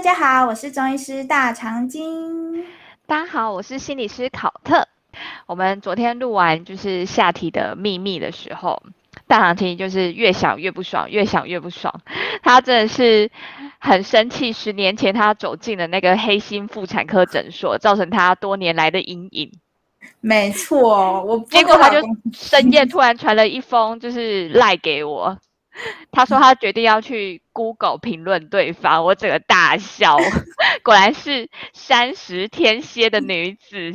大家好，我是中医师大长今。大家好，我是心理师考特。我们昨天录完就是下体的秘密的时候，大长今就是越想越不爽，越想越不爽。他真的是很生气，十年前他走进了那个黑心妇产科诊所，造成他多年来的阴影。没错，我结果他就深夜突然传了一封就是赖给我。他说他决定要去 Google 评论对方，我整个大笑，果然是三十天蝎的女子，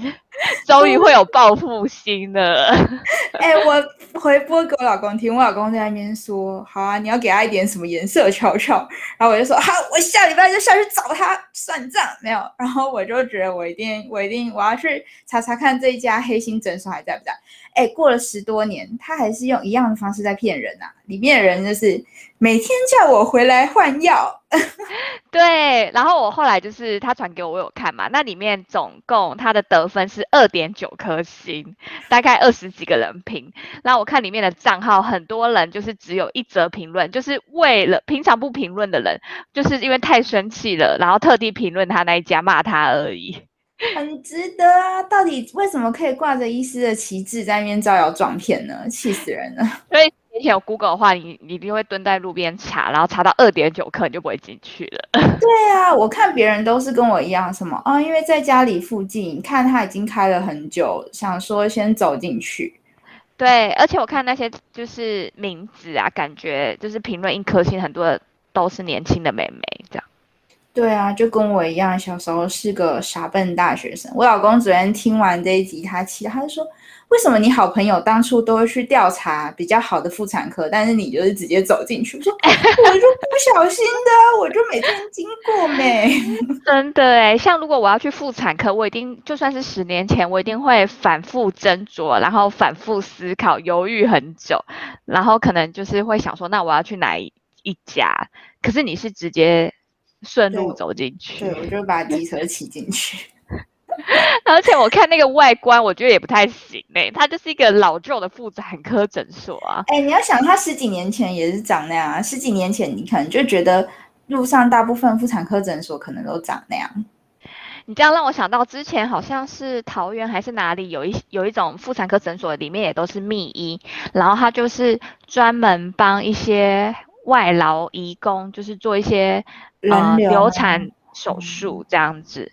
终于会有报复心了。哎，我回播给我老公听，我老公在那边说：“好啊，你要给他一点什么颜色瞧瞧。”然后我就说：“好，我下礼拜就下去找他算账。”没有，然后我就觉得我一定，我一定，我要去查查看这一家黑心诊所还在不在。哎，过了十多年，他还是用一样的方式在骗人呐！里面的人就是每天叫我回来换药。对，然后我后来就是他传给我，我有看嘛。那里面总共他的得分是二点九颗星，大概二十几个人评。然后我看里面的账号，很多人就是只有一则评论，就是为了平常不评论的人，就是因为太生气了，然后特地评论他那一家骂他而已。很值得啊！到底为什么可以挂着医师的旗帜在那边招摇撞骗呢？气死人了！所以以前有 Google 的话，你你一定会蹲在路边查，然后查到二点九克，你就不会进去了。对啊，我看别人都是跟我一样，什么啊？因为在家里附近，看他已经开了很久，想说先走进去。对，而且我看那些就是名字啊，感觉就是评论一颗星，很多都是年轻的妹妹。对啊，就跟我一样，小时候是个傻笨大学生。我老公昨天听完这一集，他气，他就说：“为什么你好朋友当初都会去调查比较好的妇产科，但是你就是直接走进去？”我说：“我就不小心的，我就每天经过没。”真的哎，像如果我要去妇产科，我一定就算是十年前，我一定会反复斟酌，然后反复思考，犹豫很久，然后可能就是会想说：“那我要去哪一家？”可是你是直接。顺路走进去，对，我就把机车 骑进去。而且我看那个外观，我觉得也不太行哎，它就是一个老旧的妇产科诊所啊。哎，你要想，它十几年前也是长那样啊，十几年前你可能就觉得路上大部分妇产科诊所可能都长那样。你这样让我想到之前好像是桃园还是哪里有一有一种妇产科诊所，里面也都是秘医，然后他就是专门帮一些外劳移工，就是做一些。呃，流产手术这样子，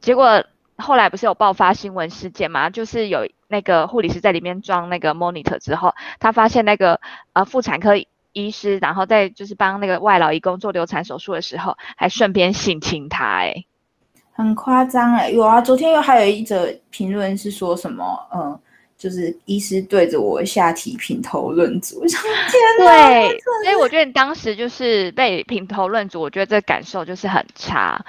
结果后来不是有爆发新闻事件嘛？就是有那个护理师在里面装那个 monitor 之后，他发现那个呃妇产科医师，然后在就是帮那个外劳义工做流产手术的时候，还顺便性侵他，哎，很夸张哎，有啊，昨天又还有一则评论是说什么，嗯。就是医师对着我下体品头论足，天哪！对，所以我觉得你当时就是被品头论足，我觉得这感受就是很差。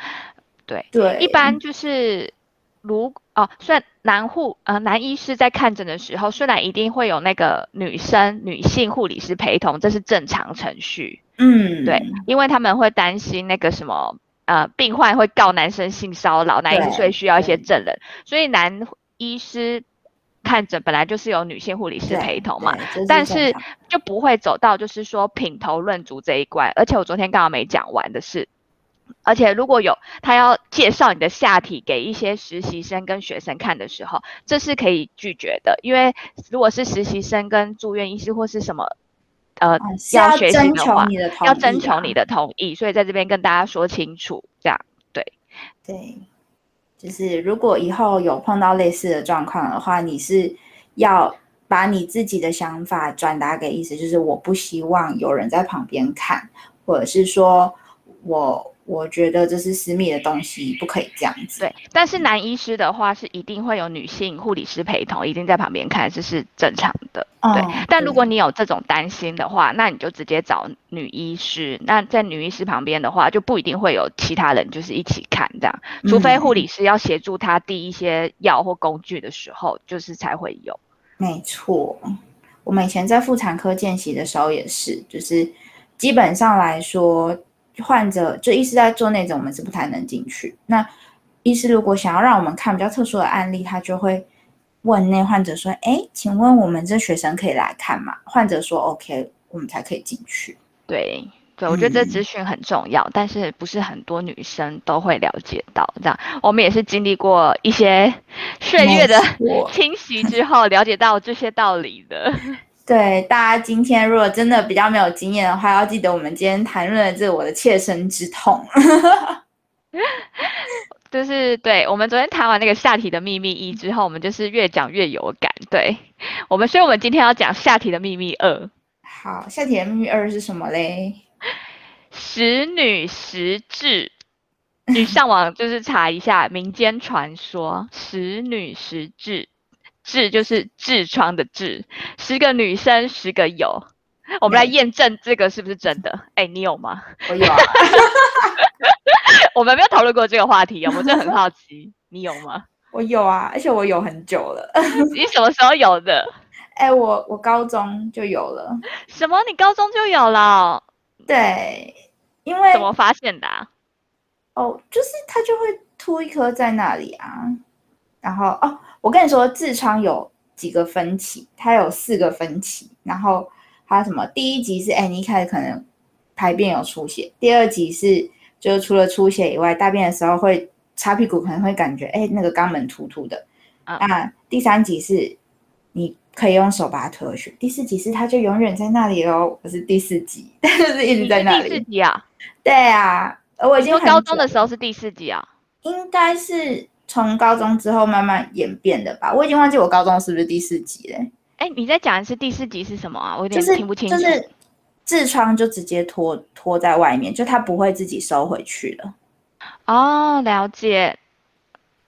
对对，一般就是如哦，虽然男护呃男医师在看诊的时候，虽然一定会有那个女生女性护理师陪同，这是正常程序。嗯，对，因为他们会担心那个什么呃病患会告男生性骚扰，男医师所以需要一些证人，所以男医师。看诊本来就是有女性护理师陪同嘛，但是就不会走到就是说品头论足这一关。而且我昨天刚好没讲完的是，而且如果有他要介绍你的下体给一些实习生跟学生看的时候，这是可以拒绝的，因为如果是实习生跟住院医师或是什么呃要学习的话，要征求你的同意，所以在这边跟大家说清楚，这样对对。就是如果以后有碰到类似的状况的话，你是要把你自己的想法转达给意思，就是我不希望有人在旁边看，或者是说我。我觉得这是私密的东西，不可以这样子。对，但是男医师的话是一定会有女性护理师陪同，一定在旁边看，这是正常的。对，但如果你有这种担心的话，那你就直接找女医师。那在女医师旁边的话，就不一定会有其他人就是一起看这样，除非护理师要协助他递一些药或工具的时候，就是才会有。没错，我们以前在妇产科见习的时候也是，就是基本上来说。患者就医师在做那种，我们是不太能进去。那医师如果想要让我们看比较特殊的案例，他就会问那患者说：“哎，请问我们这学生可以来看吗？”患者说：“OK，我们才可以进去。”对对，我觉得这资讯很重要，但是不是很多女生都会了解到。这样，我们也是经历过一些岁月的侵袭之后，了解到这些道理的。对，大家今天如果真的比较没有经验的话，要记得我们今天谈论的这是我的切身之痛。就是对我们昨天谈完那个下体的秘密一之后，我们就是越讲越有感。对我们，所以我们今天要讲下体的秘密二。好，下体的秘密二是什么嘞？十女十痔，你上网就是查一下民间传说，十女十痔，痔就是痔疮的痔，十个女生十个有。我们来验证这个是不是真的？哎，你有吗？我有啊。我们没有讨论过这个话题，我真的很好奇，你有吗？我有啊，而且我有很久了。你什么时候有的？哎，我我高中就有了。什么？你高中就有了？对，因为怎么发现的？哦，就是它就会凸一颗在那里啊。然后哦，我跟你说，痔疮有几个分期，它有四个分期。然后它什么？第一集是哎，你一开始可能排便有出血。第二集是。就是除了出血以外，大便的时候会擦屁股，可能会感觉哎那个肛门突突的。啊，第三集是你可以用手把它推回去，第四集是它就永远在那里喽。我是第四集，但是一直在那里。第四集啊？对啊，我已经高中的时候是第四集啊。应该是从高中之后慢慢演变的吧？我已经忘记我高中是不是第四集嘞？哎，你在讲的是第四集是什么啊？我有点听不清楚。就是痔疮就直接拖拖在外面，就它不会自己收回去了。哦，了解。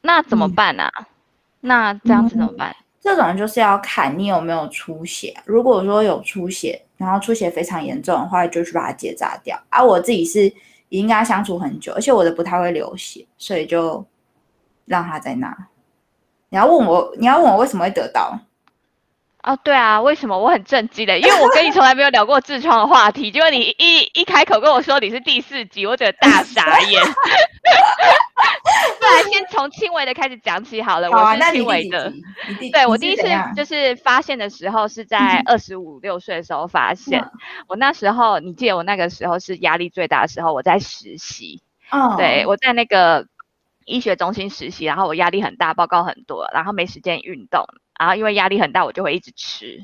那怎么办呢？那这样子怎么办？这种就是要看你有没有出血。如果说有出血，然后出血非常严重的话，就去把它结扎掉。啊，我自己是已经跟他相处很久，而且我的不太会流血，所以就让他在那。你要问我，你要问我为什么会得到？哦，对啊，为什么我很震惊的？因为我跟你从来没有聊过痔疮的话题，结果你一一开口跟我说你是第四集，我觉得大傻眼。不然先从轻微的开始讲起好了。我是轻微的。对我第一次就是发现的时候是在二十五六岁的时候发现。我那时候，你记得我那个时候是压力最大的时候，我在实习。哦。对，我在那个医学中心实习，然后我压力很大，报告很多，然后没时间运动。然后因为压力很大，我就会一直吃。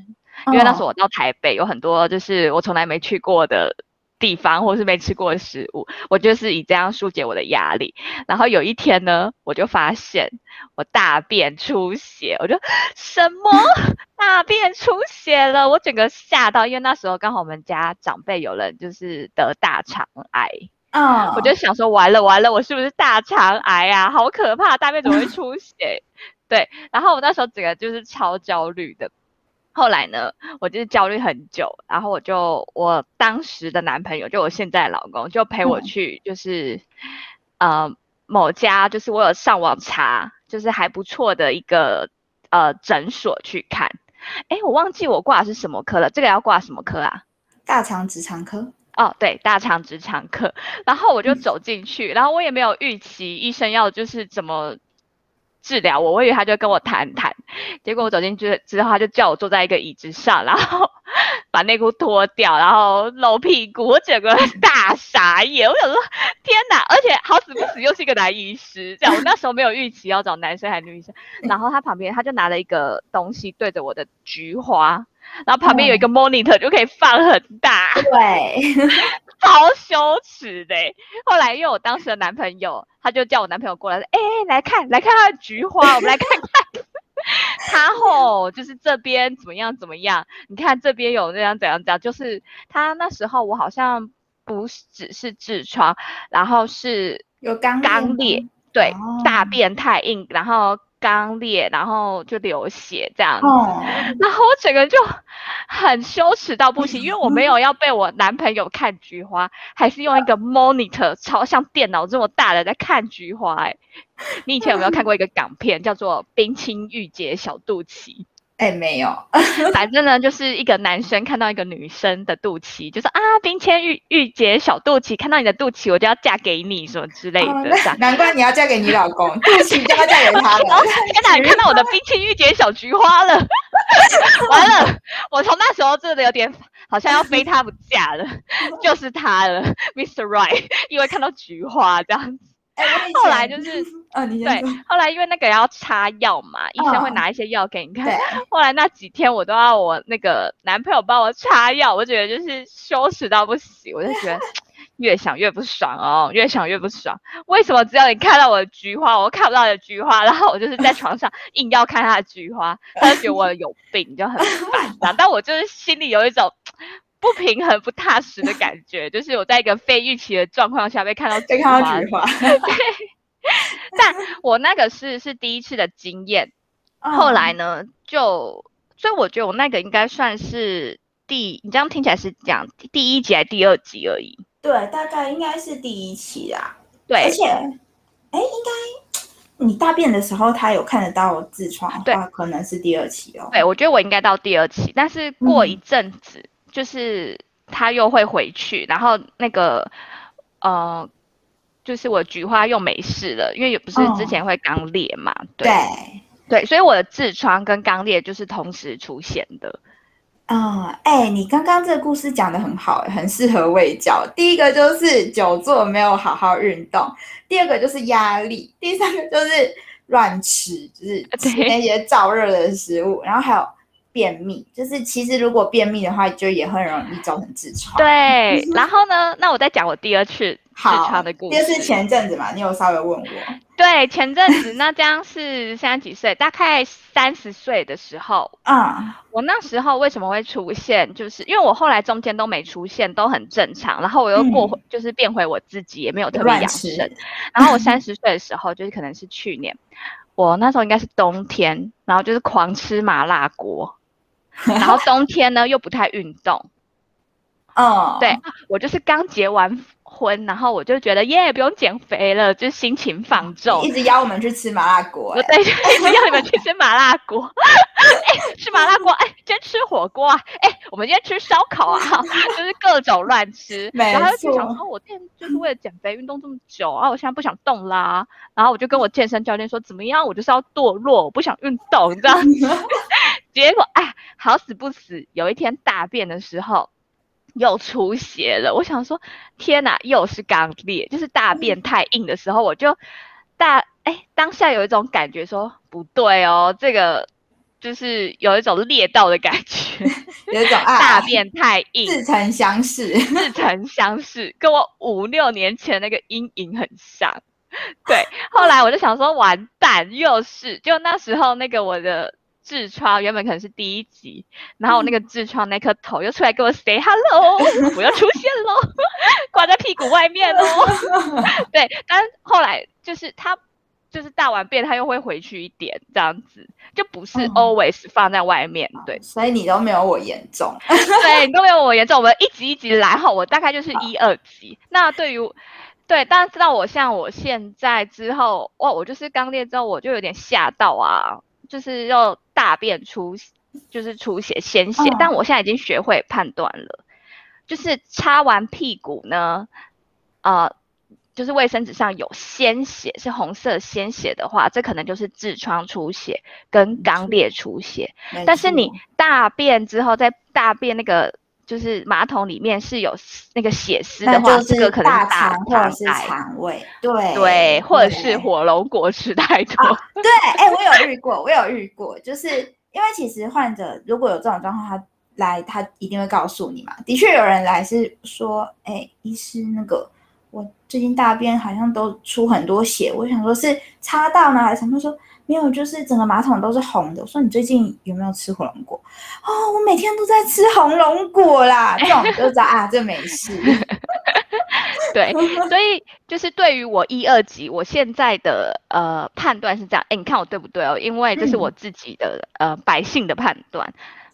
因为那时候我到台北，有很多就是我从来没去过的地方，或是没吃过的食物，我就是以这样疏解我的压力。然后有一天呢，我就发现我大便出血，我就什么大便出血了？我整个吓到，因为那时候刚好我们家长辈有人就是得大肠癌。嗯，我就想说完了完了，我是不是大肠癌啊？好可怕，大便怎么会出血？对，然后我那时候整个就是超焦虑的。后来呢，我就是焦虑很久，然后我就我当时的男朋友，就我现在的老公，就陪我去，就是呃某家，就是我有上网查，就是还不错的一个呃诊所去看。哎，我忘记我挂的是什么科了，这个要挂什么科啊？大肠直肠科。哦，对，大肠直肠科。然后我就走进去，然后我也没有预期医生要就是怎么。治疗我，我以为他就跟我谈谈，结果我走进去之后，他就叫我坐在一个椅子上，然后把内裤脱掉，然后露屁股，我整个大傻眼。我想说，天哪！而且好死不死又是一个男医师，这样我那时候没有预期要找男生还是女生。然后他旁边他就拿了一个东西对着我的菊花，然后旁边有一个 monitor 就可以放很大，对。好羞耻的！后来因为我当时的男朋友，他就叫我男朋友过来，哎，来看，来看他的菊花，我们来看看。他吼，就是这边怎么样怎么样？你看这边有那样怎样怎样？就是他那时候我好像不只是痔疮，然后是有肛肛裂，对，大便太硬，然后。肛裂，然后就流血这样子，然后我整个就很羞耻到不行，因为我没有要被我男朋友看菊花，还是用一个 monitor 超像电脑这么大的在看菊花。哎，你以前有没有看过一个港片叫做《冰清玉洁小肚脐》？哎，没有，反正呢，就是一个男生看到一个女生的肚脐，就说啊，冰清玉玉洁小肚脐，看到你的肚脐，我就要嫁给你，什么之类的。难怪你要嫁给你老公，肚脐就要嫁给他了。天哪，看到我的冰清玉洁小菊花了，完了，我从那时候真的有点好像要非他不嫁了，就是他了，Mr. Right，因为看到菊花这样子。后来就是，嗯，你对，后来因为那个要擦药嘛，医生会拿一些药给你看。后来那几天我都要我那个男朋友帮我擦药，我觉得就是羞耻到不行，我就觉得 越想越不爽哦，越想越不爽。为什么只要你看到我的菊花，我看不到的菊花？然后我就是在床上 硬要看他的菊花，他就觉得我有病，就很烦。但我就是心里有一种。不平衡、不踏实的感觉，就是我在一个非预期的状况下被看到被看到菊花。对，但我那个是是第一次的经验，后来呢，就所以我觉得我那个应该算是第，你这样听起来是讲第一集还是第二集而已？对，大概应该是第一期啦。对，而且，哎，应该你大便的时候他有看得到痔疮的话，可能是第二期哦。对，我觉得我应该到第二期，但是过一阵子。就是他又会回去，然后那个呃，就是我菊花又没事了，因为也不是之前会刚裂嘛，对对，所以我的痔疮跟肛裂就是同时出现的。啊，哎，你刚刚这个故事讲的很好，很适合喂教。第一个就是久坐没有好好运动，第二个就是压力，第三个就是乱吃，就是吃那些燥热的食物，然后还有。便秘就是，其实如果便秘的话，就也很容易造成痔疮。对，然后呢，那我再讲我第二次痔疮的故事。就是前阵子嘛，你有稍微问我。对，前阵子那这样是现在几岁？大概三十岁的时候。啊。我那时候为什么会出现？就是因为我后来中间都没出现，都很正常。然后我又过回，就是变回我自己，也没有特别养生。然后我三十岁的时候，就是可能是去年，我那时候应该是冬天，然后就是狂吃麻辣锅。然后冬天呢又不太运动，哦，对我就是刚结完婚，然后我就觉得耶不用减肥了，就心情放纵，一直邀我们去吃麻辣锅，对，一直邀你们去吃麻辣锅，哎，吃麻辣锅，哎，今天吃火锅啊，哎，我们今天吃烧烤啊，就是各种乱吃，然后就想说，我今天就是为了减肥运动这么久啊，我现在不想动啦，然后我就跟我健身教练说，怎么样，我就是要堕落，我不想运动，你知道。结果哎，好死不死，有一天大便的时候又出血了。我想说，天哪，又是肛裂，就是大便太硬的时候，我就大哎，当下有一种感觉说不对哦，这个就是有一种裂到的感觉，有一种大便太硬，似曾相识，似曾相识，跟我五六年前那个阴影很像。对，后来我就想说，完蛋，又是就那时候那个我的。痔疮原本可能是第一集，然后我那个痔疮那颗头又出来跟我 say hello，我又出现喽，挂在屁股外面喽。对，但后来就是他就是大完便他又会回去一点这样子，就不是 always 放在外面。对，所以你都没有我严重。对，你都没有我严重。我们一集一集来哈，我大概就是一二集。那对于对，但是到我像我现在之后，哇，我就是刚练之后我就有点吓到啊。就是要大便出，就是出血鲜血，但我现在已经学会判断了，就是擦完屁股呢，呃，就是卫生纸上有鲜血，是红色鲜血的话，这可能就是痔疮出血跟肛裂出血。但是你大便之后，在大便那个就是马桶里面是有那个血丝的话，这个可能是大肠是肠胃，对对，或者是火龙果吃太多。对，哎，我有遇过，我有遇过，就是因为其实患者如果有这种状况，他来他一定会告诉你嘛。的确有人来是说，哎，医师那个我最近大便好像都出很多血，我想说是擦到呢还是什么？说。没有，就是整个马桶都是红的。我说你最近有没有吃火龙果？哦，我每天都在吃红龙果啦。这种就知道啊，这没事。对，所以就是对于我一二级，我现在的呃判断是这样。哎，你看我对不对哦？因为这是我自己的呃百姓的判断。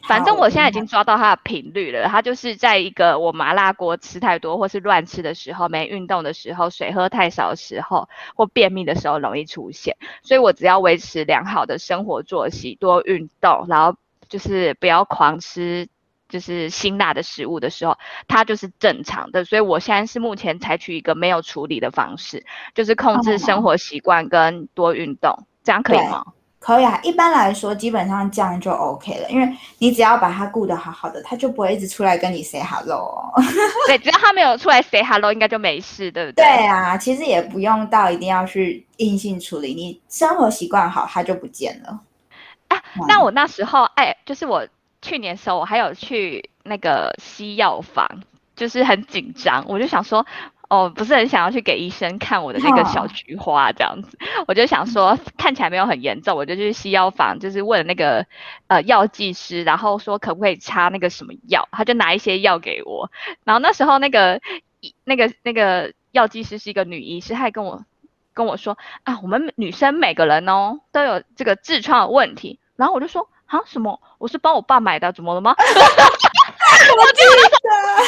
反正我现在已经抓到它的频率了，它就是在一个我麻辣锅吃太多，或是乱吃的时候，没运动的时候，水喝太少的时候，或便秘的时候容易出现。所以我只要维持良好的生活作息，多运动，然后就是不要狂吃就是辛辣的食物的时候，它就是正常的。所以我现在是目前采取一个没有处理的方式，就是控制生活习惯跟多运动，这样可以吗？可以啊，一般来说基本上这样就 OK 了，因为你只要把它顾得好好的，它就不会一直出来跟你 say hello。对，只要它没有出来 say hello，应该就没事，对不对？对啊，其实也不用到一定要去硬性处理，你生活习惯好，它就不见了。啊，那我那时候哎，就是我去年时候，我还有去那个西药房，就是很紧张，我就想说。哦，不是很想要去给医生看我的那个小菊花这样子，我就想说看起来没有很严重，我就去西药房，就是问那个呃药剂师，然后说可不可以擦那个什么药，他就拿一些药给我，然后那时候那个那个那个药剂师是一个女医师，她还跟我跟我说啊，我们女生每个人哦都有这个痔疮的问题，然后我就说啊什么，我是帮我爸买的，怎么了吗？我记得，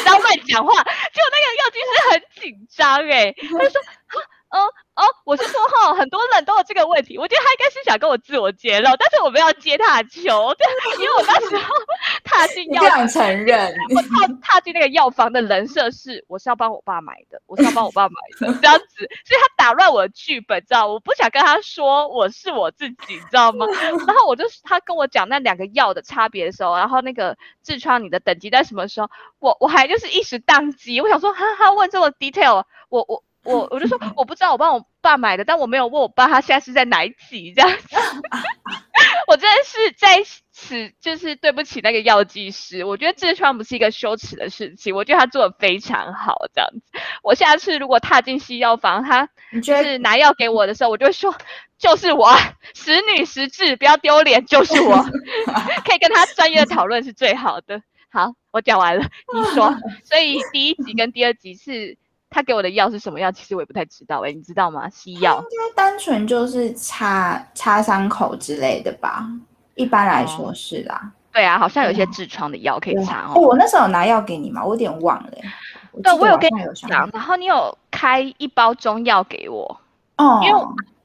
然后乱讲话，就那个药剂师很紧张哎，他就说，嗯哦，我是说哈，很多人都有这个问题，我觉得他应该是想跟我自我揭露，但是我没有接他的球，对，因为我那时候 踏进药，房，承认，我踏踏进那个药房的人设是，我是要帮我爸买的，我是要帮我爸买的，这样子，所以他打乱我的剧本，知道我不想跟他说我是我自己，知道吗？然后我就他跟我讲那两个药的差别的时候，然后那个痔疮你的等级在什么时候，我我还就是一时宕机，我想说，哈哈，问这么 detail，我我。我我就说我不知道，我帮我爸买的，但我没有问我爸他现在是在哪一级这样子。我真的是在此就是对不起那个药剂师，我觉得痔疮不是一个羞耻的事情，我觉得他做的非常好这样子。我下次如果踏进西药房，他就是拿药给我的时候，我就会说就是我，识女识痔，不要丢脸，就是我，可以跟他专业的讨论是最好的。好，我讲完了，你说，所以第一集跟第二集是。他给我的药是什么药？其实我也不太知道哎，你知道吗？西药应该单纯就是擦擦伤口之类的吧？一般来说是啦。对啊，好像有一些痔疮的药可以擦哦。我那时候有拿药给你吗？我有点忘了。对，我有跟你讲，然后你有开一包中药给我哦，因为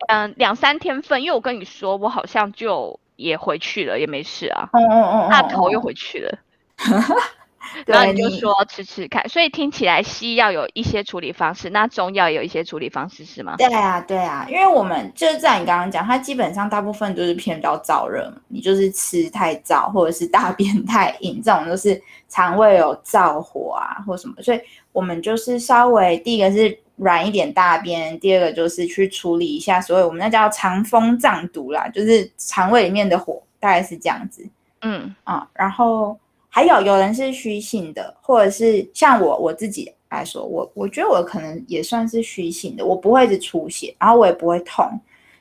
嗯两三天份，因为我跟你说我好像就也回去了，也没事啊。嗯嗯嗯，那头又回去了。然后你就说吃吃看，所以听起来西药有一些处理方式，那中药有一些处理方式是吗？对啊，对啊，因为我们就是在你刚刚讲，它基本上大部分都是偏比较燥热，你就是吃太燥或者是大便 太硬，这种都是肠胃有燥火啊或什么，所以我们就是稍微第一个是软一点大便，第二个就是去处理一下，所以我们那叫肠风胀毒啦，就是肠胃里面的火，大概是这样子。嗯啊，然后。还有有人是虚性的，或者是像我我自己来说，我我觉得我可能也算是虚性的，我不会一直出血，然后我也不会痛。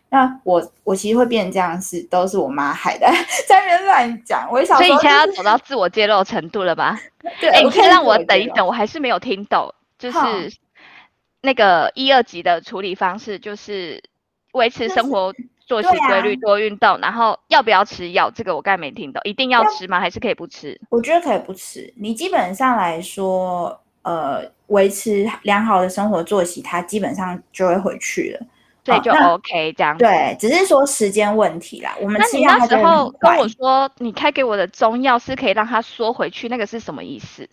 那我我其实会变成这样是都是我妈害的，在那边乱讲。我想，所以你现在要走到自我揭露程度了吧？对，哎，你可以让我等一等，我还是没有听懂，就是那个一二级的处理方式，就是维持生活。作息规律，多运动，然后要不要吃药？这个我刚才没听懂，一定要吃吗？还是可以不吃？我觉得可以不吃。你基本上来说，呃，维持良好的生活作息，它基本上就会回去了，所以就 OK 这样。对，只是说时间问题啦。我们那你那时候跟我说，你开给我的中药是可以让它缩回去，那个是什么意思？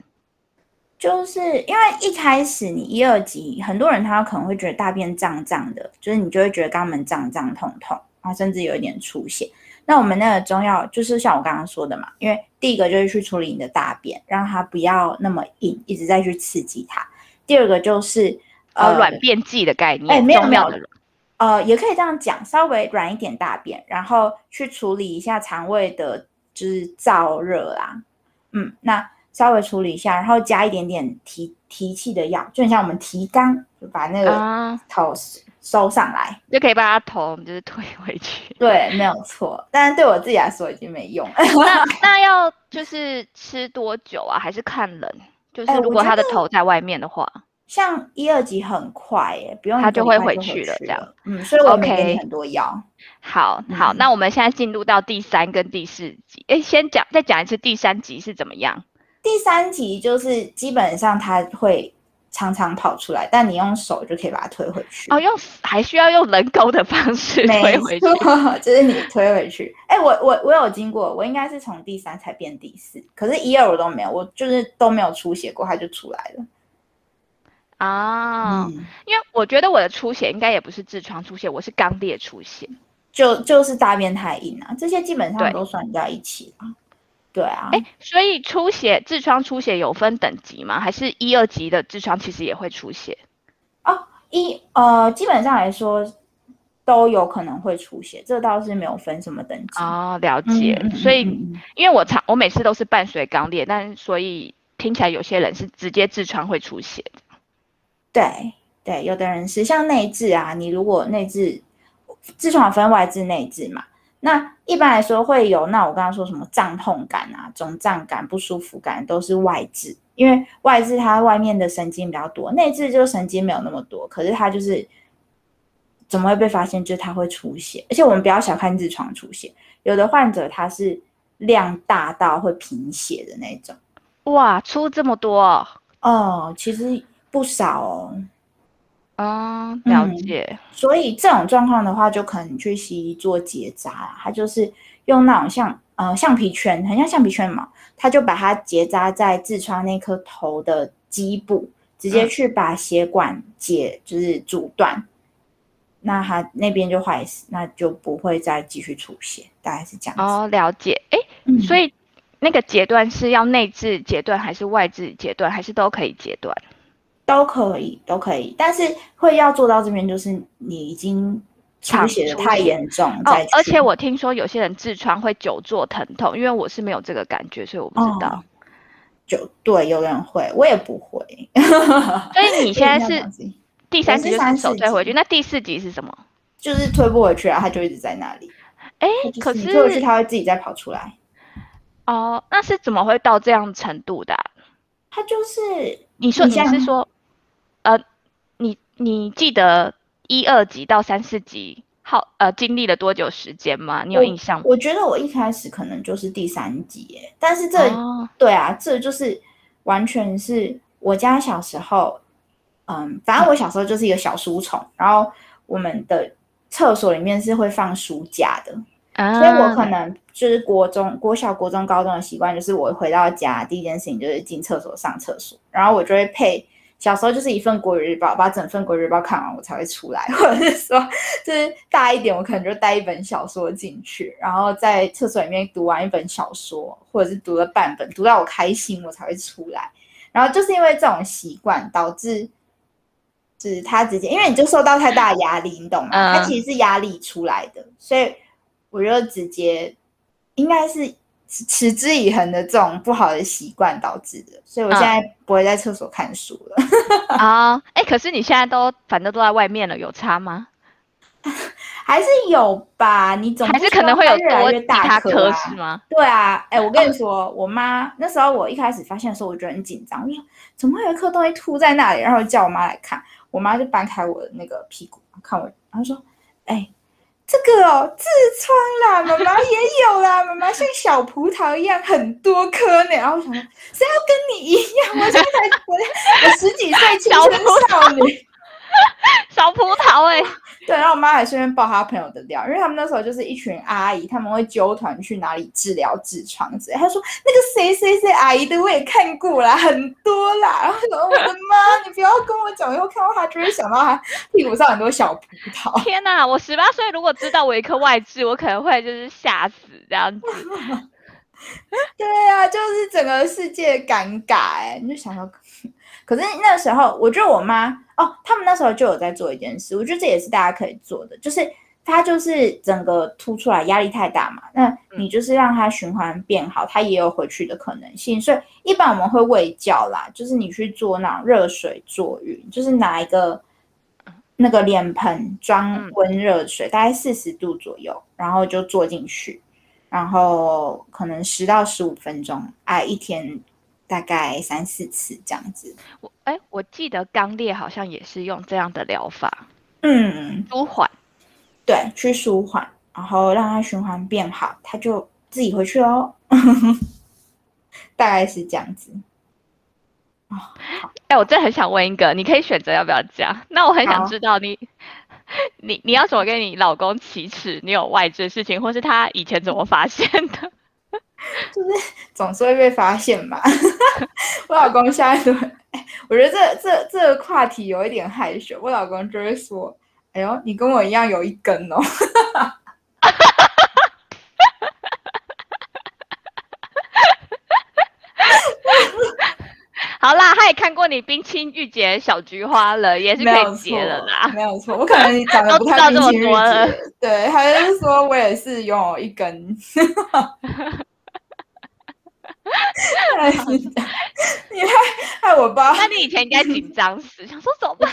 就是因为一开始你一二级，很多人他可能会觉得大便胀胀的，就是你就会觉得肛门胀胀痛痛。甚至有一点出血，那我们那个中药就是像我刚刚说的嘛，因为第一个就是去处理你的大便，让它不要那么硬，一直在去刺激它；第二个就是呃软便剂的概念，哎，没有没有，呃，也可以这样讲，稍微软一点大便，然后去处理一下肠胃的就是燥热啦，嗯，那稍微处理一下，然后加一点点提提气的药，就很像我们提肛，就把那个头。收上来就可以把它头就是推回去。对，没有错。但是对我自己来说已经没用。那那要就是吃多久啊？还是看人？就是如果他的头在外面的话，像一二级很快耶，不用他就会回去了。这样，嗯，所以我给你很多药。好好，那我们现在进入到第三跟第四集。哎，先讲再讲一次第三集是怎么样？第三题就是基本上它会。常常跑出来，但你用手就可以把它推回去。哦，用还需要用人工的方式推回去，就是你推回去。哎，我我我有经过，我应该是从第三才变第四，可是一二我都没有，我就是都没有出血过，它就出来了。啊，因为我觉得我的出血应该也不是痔疮出血，我是肛裂出血。就就是大便太硬啊，这些基本上都算在一起啊。对啊，哎，所以出血痔疮出血有分等级吗？还是一二级的痔疮其实也会出血？哦，一呃，基本上来说都有可能会出血，这倒是没有分什么等级哦。了解，所以因为我常我每次都是伴随肛裂，但所以听起来有些人是直接痔疮会出血的。对对，有的人是像内痔啊，你如果内痔痔疮分外痔内痔嘛。那一般来说会有，那我刚刚说什么胀痛感啊、肿胀感、不舒服感，都是外痔，因为外痔它外面的神经比较多，内痔就神经没有那么多，可是它就是怎么会被发现？就是它会出血，而且我们不要小看痔疮出血，有的患者他是量大到会贫血的那种。哇，出这么多哦，其实不少哦。啊，了解。所以这种状况的话，就可能去西医做结扎啦。他就是用那种像呃橡皮圈，很像橡皮圈嘛，他就把它结扎在痔疮那颗头的基部，直接去把血管解，就是阻断。那他那边就坏死，那就不会再继续出血，大概是这样。哦，了解。哎，所以那个截断是要内痔截断，还是外痔截断，还是都可以截断？都可以，都可以，但是会要做到这边，就是你已经出血的太严重。哦，而且我听说有些人痔疮会久坐疼痛，因为我是没有这个感觉，所以我不知道。就对，有人会，我也不会。所以你现在是 第三集就是手推回去，那第四集是什么？就是推不回去啊，他就一直在那里。哎，可是推回去他会自己再跑出来。哦，那是怎么会到这样程度的？他就是你说你是说。呃，你你记得一二级到三四级好呃经历了多久时间吗？你有印象吗？我觉得我一开始可能就是第三集耶，但是这对啊，这就是完全是我家小时候，嗯，反正我小时候就是一个小书虫，然后我们的厕所里面是会放书架的，所以我可能就是国中、国小、国中、高中的习惯，就是我回到家第一件事情就是进厕所上厕所，然后我就会配。小时候就是一份国语日报，把整份国语日报看完，我才会出来。或者是说，就是大一点，我可能就带一本小说进去，然后在厕所里面读完一本小说，或者是读了半本，读到我开心，我才会出来。然后就是因为这种习惯，导致是他直接，因为你就受到太大压力，你懂吗？他其实是压力出来的，所以我就直接应该是。持之以恒的这种不好的习惯导致的，所以我现在不会在厕所看书了。啊，哎，可是你现在都反正都在外面了，有差吗？还是有吧，你总还是可能会有越来越大颗是吗？对啊，哎，我跟你说，我妈那时候我一开始发现的时候，我觉得很紧张，我说怎么会有一颗东西凸在那里？然后叫我妈来看，我妈就搬开我的那个屁股看我，然后说，哎。这个哦，痔疮啦，妈妈也有啦，妈妈像小葡萄一样很多颗呢。然后我想说，谁要跟你一样？我现在我我十几岁青春少女，小葡萄哎。对，然后我妈还顺便爆她朋友的料，因为他们那时候就是一群阿姨，他们会纠团去哪里治疗痔疮之类。她说那个谁谁谁阿姨的我也看过啦，很多啦。然后说我的妈，你不要跟我讲，以后看到她就会想到她屁股上很多小葡萄。天哪，我十八岁如果知道我一颗外痔，我可能会就是吓死这样子。对啊，就是整个世界尴尬哎，你就想到。可是那时候，我觉得我妈哦，他们那时候就有在做一件事，我觉得这也是大家可以做的，就是它就是整个凸出来压力太大嘛，那你就是让它循环变好，它也有回去的可能性。所以一般我们会喂教啦，就是你去做那种热水坐浴，就是拿一个那个脸盆装温热水，大概四十度左右，然后就坐进去，然后可能十到十五分钟，哎，一天。大概三四次这样子，我哎，我记得肛裂好像也是用这样的疗法，嗯，舒缓，对，去舒缓，然后让它循环变好，它就自己回去喽，大概是这样子。哦，哎，我真的很想问一个，你可以选择要不要讲。那我很想知道你，你你要怎么跟你老公启齿你有外置的事情，或是他以前怎么发现的？就是总是会被发现嘛。我老公下一次，我觉得这这这个话题有一点害羞。我老公就会说：“哎呦，你跟我一样有一根哦。”好啦，他也看过你冰清玉洁小菊花了，也是可以结了啦。没有错，我可能长得不太冰清玉洁。对，他就是说我也是拥有一根。你害害我吧？那你以前应该紧张死，想说怎么办？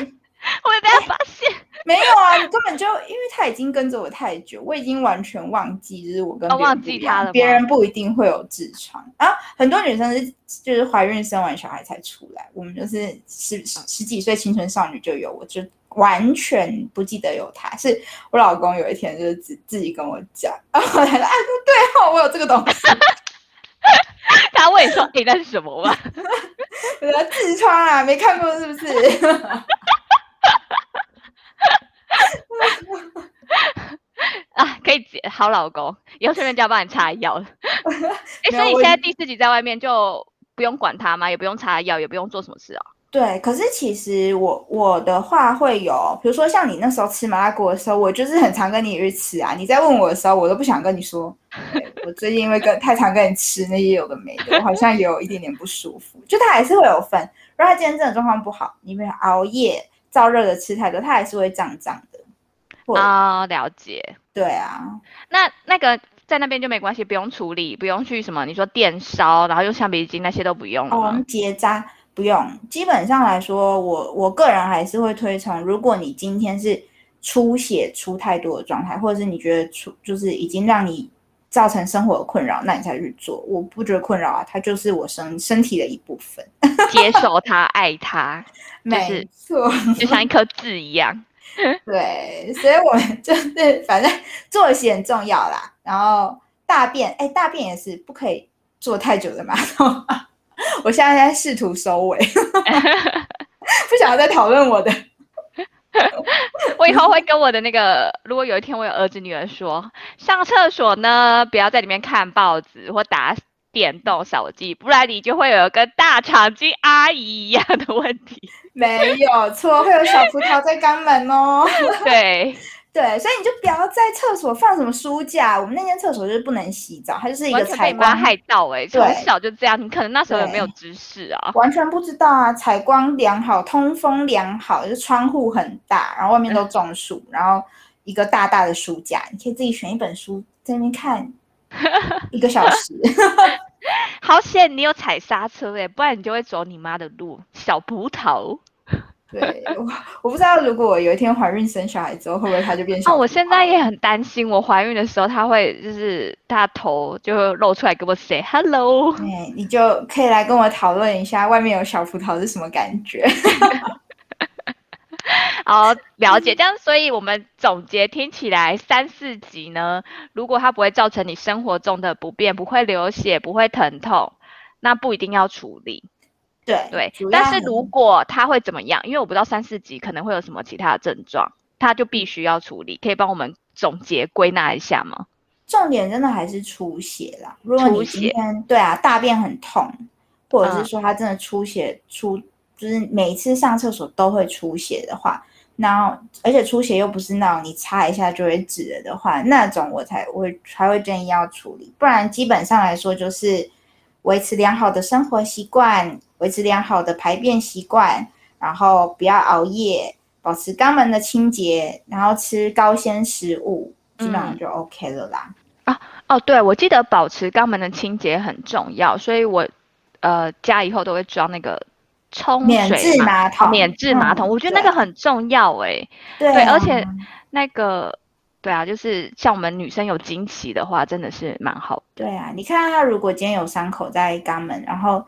会被他发现？没有啊，你根本就因为他已经跟着我太久，我已经完全忘记，就是我跟忘记他了。别人不一定会有痔疮啊，很多女生是就是怀孕生完小孩才出来，我们就是十十几岁青春少女就有，我就完全不记得有他。是我老公有一天就是自自己跟我讲，然后他说：“哎，对哦，我有这个东西。” 他问你说：“你那是什么吗？” 我说：“痔疮啊，没看过是不是？” 啊，可以解好老公，以后顺便就要帮你擦药了。哎，所以现在第四集在外面就不用管他吗？也不用擦药，也不用做什么事啊？对，可是其实我我的话会有，比如说像你那时候吃麻辣锅的时候，我就是很常跟你去吃啊。你在问我的时候，我都不想跟你说。我最近因为跟太常跟你吃那些有的没的，我好像有一点点不舒服。就他还是会有分，如果他今天真的状况不好，你比如熬夜。燥热的吃太多，他还是会胀胀的。啊，了解。对啊，那那个在那边就没关系，不用处理，不用去什么，你说电烧，然后用橡皮筋那些都不用了哦，结扎不用。基本上来说，我我个人还是会推崇，如果你今天是出血出太多的状态，或者是你觉得出就是已经让你。造成生活的困扰，那你才去做。我不觉得困扰啊，它就是我身身体的一部分。接受它，爱它，没错，就像一颗痣一样。对，所以我就是反正作息很重要啦。然后大便，哎，大便也是不可以坐太久的马桶。我现在在试图收尾，不想要再讨论我的。我以后会跟我的那个，如果有一天我有儿子女儿说上厕所呢，不要在里面看报纸或打电动手机，不然你就会有跟大长今阿姨一样的问题。没有错，会有小葡萄在肛门哦。对。对，所以你就不要在厕所放什么书架。我们那间厕所就是不能洗澡，它就是一个采光害到哎，从小就这样。你可能那时候也没有知识啊，完全不知道啊。采光良好，通风良好，就是窗户很大，然后外面都种树，然后一个大大的书架，你可以自己选一本书在那边看 一个小时。好险你有踩刹车哎，不然你就会走你妈的路，小葡萄。对，我我不知道，如果我有一天怀孕生小孩之后，会不会他就变小？哦，我现在也很担心，我怀孕的时候他会就是他头就露出来跟我 say hello。哎，你就可以来跟我讨论一下，外面有小葡萄是什么感觉？好，了解。这样，所以我们总结听起来三四集呢，如果它不会造成你生活中的不便，不会流血，不会疼痛，那不一定要处理。对对，但是如果他会怎么样？因为我不知道三四级可能会有什么其他的症状，他就必须要处理。可以帮我们总结归纳一下吗？重点真的还是出血啦。如果你今天对啊，大便很痛，或者是说他真的出血出，就是每一次上厕所都会出血的话，然后而且出血又不是那种你擦一下就会止了的话，那种我才会才会建议要处理。不然基本上来说就是维持良好的生活习惯。维持良好的排便习惯，然后不要熬夜，保持肛门的清洁，然后吃高纤食物，基本上就 OK 了啦。啊哦，对，我记得保持肛门的清洁很重要，所以我呃家以后都会装那个冲水马桶，免治马桶，我觉得那个很重要哎。对，而且那个对啊，就是像我们女生有经期的话，真的是蛮好。对啊，你看他如果今天有伤口在肛门，然后。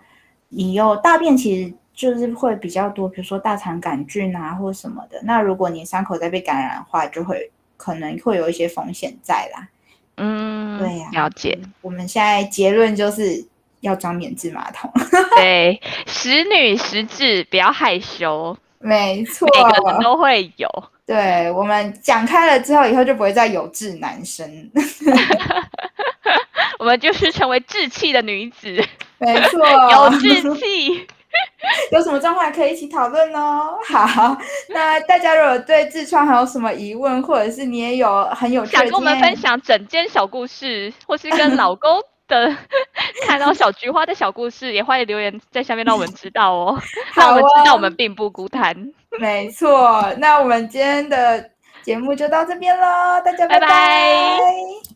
你有大便其实就是会比较多，比如说大肠杆菌啊或什么的。那如果你伤口再被感染的话，就会可能会有一些风险在啦。嗯，对呀，了解。我们现在结论就是要装免治马桶。对，识女识字，不要害羞。没错，每个人都会有。对我们讲开了之后，以后就不会再有志男生。我们就是成为志气的女子。没错，有志气，有什么状况可以一起讨论哦。好，那大家如果对痔疮还有什么疑问，或者是你也有很有想跟我们分享整间小故事，或是跟老公的看到小菊花的小故事，也欢迎留言在下面让我们知道哦，让我们知道我们并不孤单。没错，那我们今天的节目就到这边喽，大家拜拜拜。